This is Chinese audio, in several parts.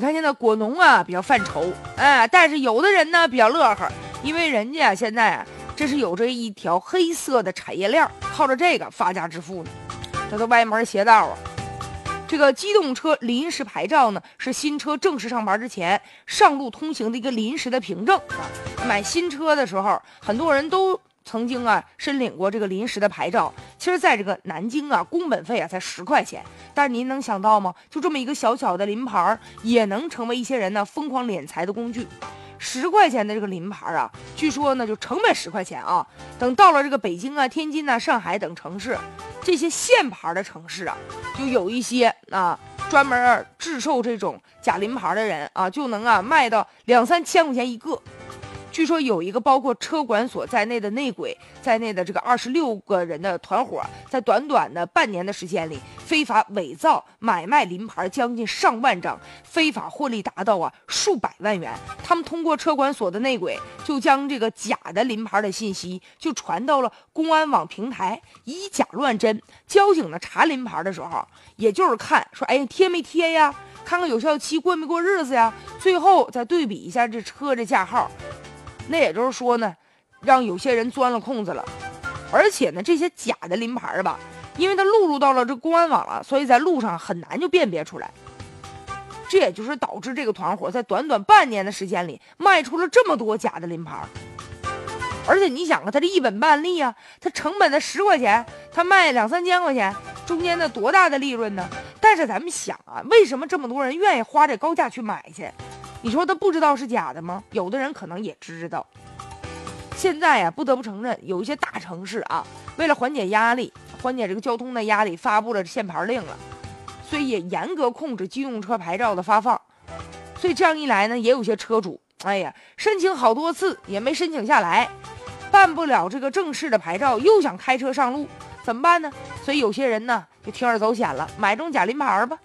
你看现在果农啊比较犯愁，哎，但是有的人呢比较乐呵，因为人家现在啊这是有着一条黑色的产业链，靠着这个发家致富呢，这都歪门邪道啊。这个机动车临时牌照呢，是新车正式上牌之前上路通行的一个临时的凭证啊。买新车的时候，很多人都曾经啊申领过这个临时的牌照。其实，在这个南京啊，工本费啊才十块钱，但是您能想到吗？就这么一个小小的临牌，也能成为一些人呢疯狂敛财的工具。十块钱的这个临牌啊，据说呢就成本十块钱啊。等到了这个北京啊、天津啊、上海等城市。这些限牌的城市啊，就有一些啊专门制售这种假临牌的人啊，就能啊卖到两三千块钱一个。据说有一个包括车管所在内的内鬼在内的这个二十六个人的团伙，在短短的半年的时间里，非法伪造、买卖临牌将近上万张，非法获利达到啊数百万元。他们通过车管所的内鬼，就将这个假的临牌的信息就传到了公安网平台，以假乱真。交警呢查临牌的时候，也就是看说，哎，贴没贴呀？看看有效期过没过日子呀？最后再对比一下这车的架号。那也就是说呢，让有些人钻了空子了，而且呢，这些假的临牌吧，因为它录入到了这公安网了，所以在路上很难就辨别出来。这也就是导致这个团伙在短短半年的时间里卖出了这么多假的临牌。而且你想啊，他这一本半利啊，他成本的十块钱，他卖两三千块钱，中间的多大的利润呢？但是咱们想啊，为什么这么多人愿意花这高价去买去？你说他不知道是假的吗？有的人可能也知道。现在呀，不得不承认，有一些大城市啊，为了缓解压力，缓解这个交通的压力，发布了限牌令了，所以也严格控制机动车牌照的发放。所以这样一来呢，也有些车主，哎呀，申请好多次也没申请下来，办不了这个正式的牌照，又想开车上路，怎么办呢？所以有些人呢，就铤而走险了，买中假临牌吧。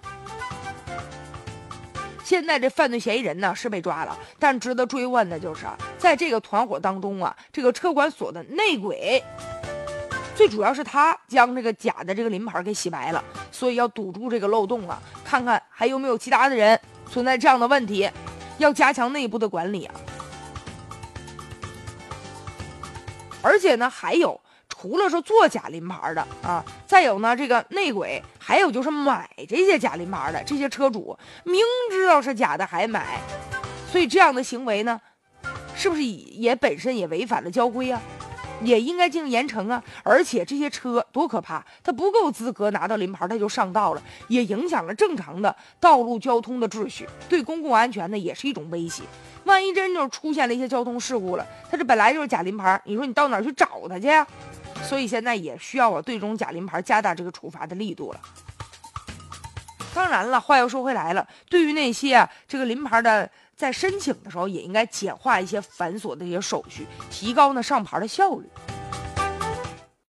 现在这犯罪嫌疑人呢是被抓了，但值得追问的就是啊，在这个团伙当中啊，这个车管所的内鬼，最主要是他将这个假的这个临牌给洗白了，所以要堵住这个漏洞啊，看看还有没有其他的人存在这样的问题，要加强内部的管理啊。而且呢，还有。除了说做假临牌的啊，再有呢，这个内鬼，还有就是买这些假临牌的这些车主，明知道是假的还买，所以这样的行为呢，是不是也本身也违反了交规啊？也应该进行严惩啊！而且这些车多可怕，他不够资格拿到临牌，他就上道了，也影响了正常的道路交通的秩序，对公共安全呢也是一种威胁。万一真就是出现了一些交通事故了，他这本来就是假临牌，你说你到哪儿去找他去呀？所以现在也需要我对中假临牌加大这个处罚的力度了。当然了，话又说回来了，对于那些这个临牌的，在申请的时候也应该简化一些繁琐的一些手续，提高呢上牌的效率。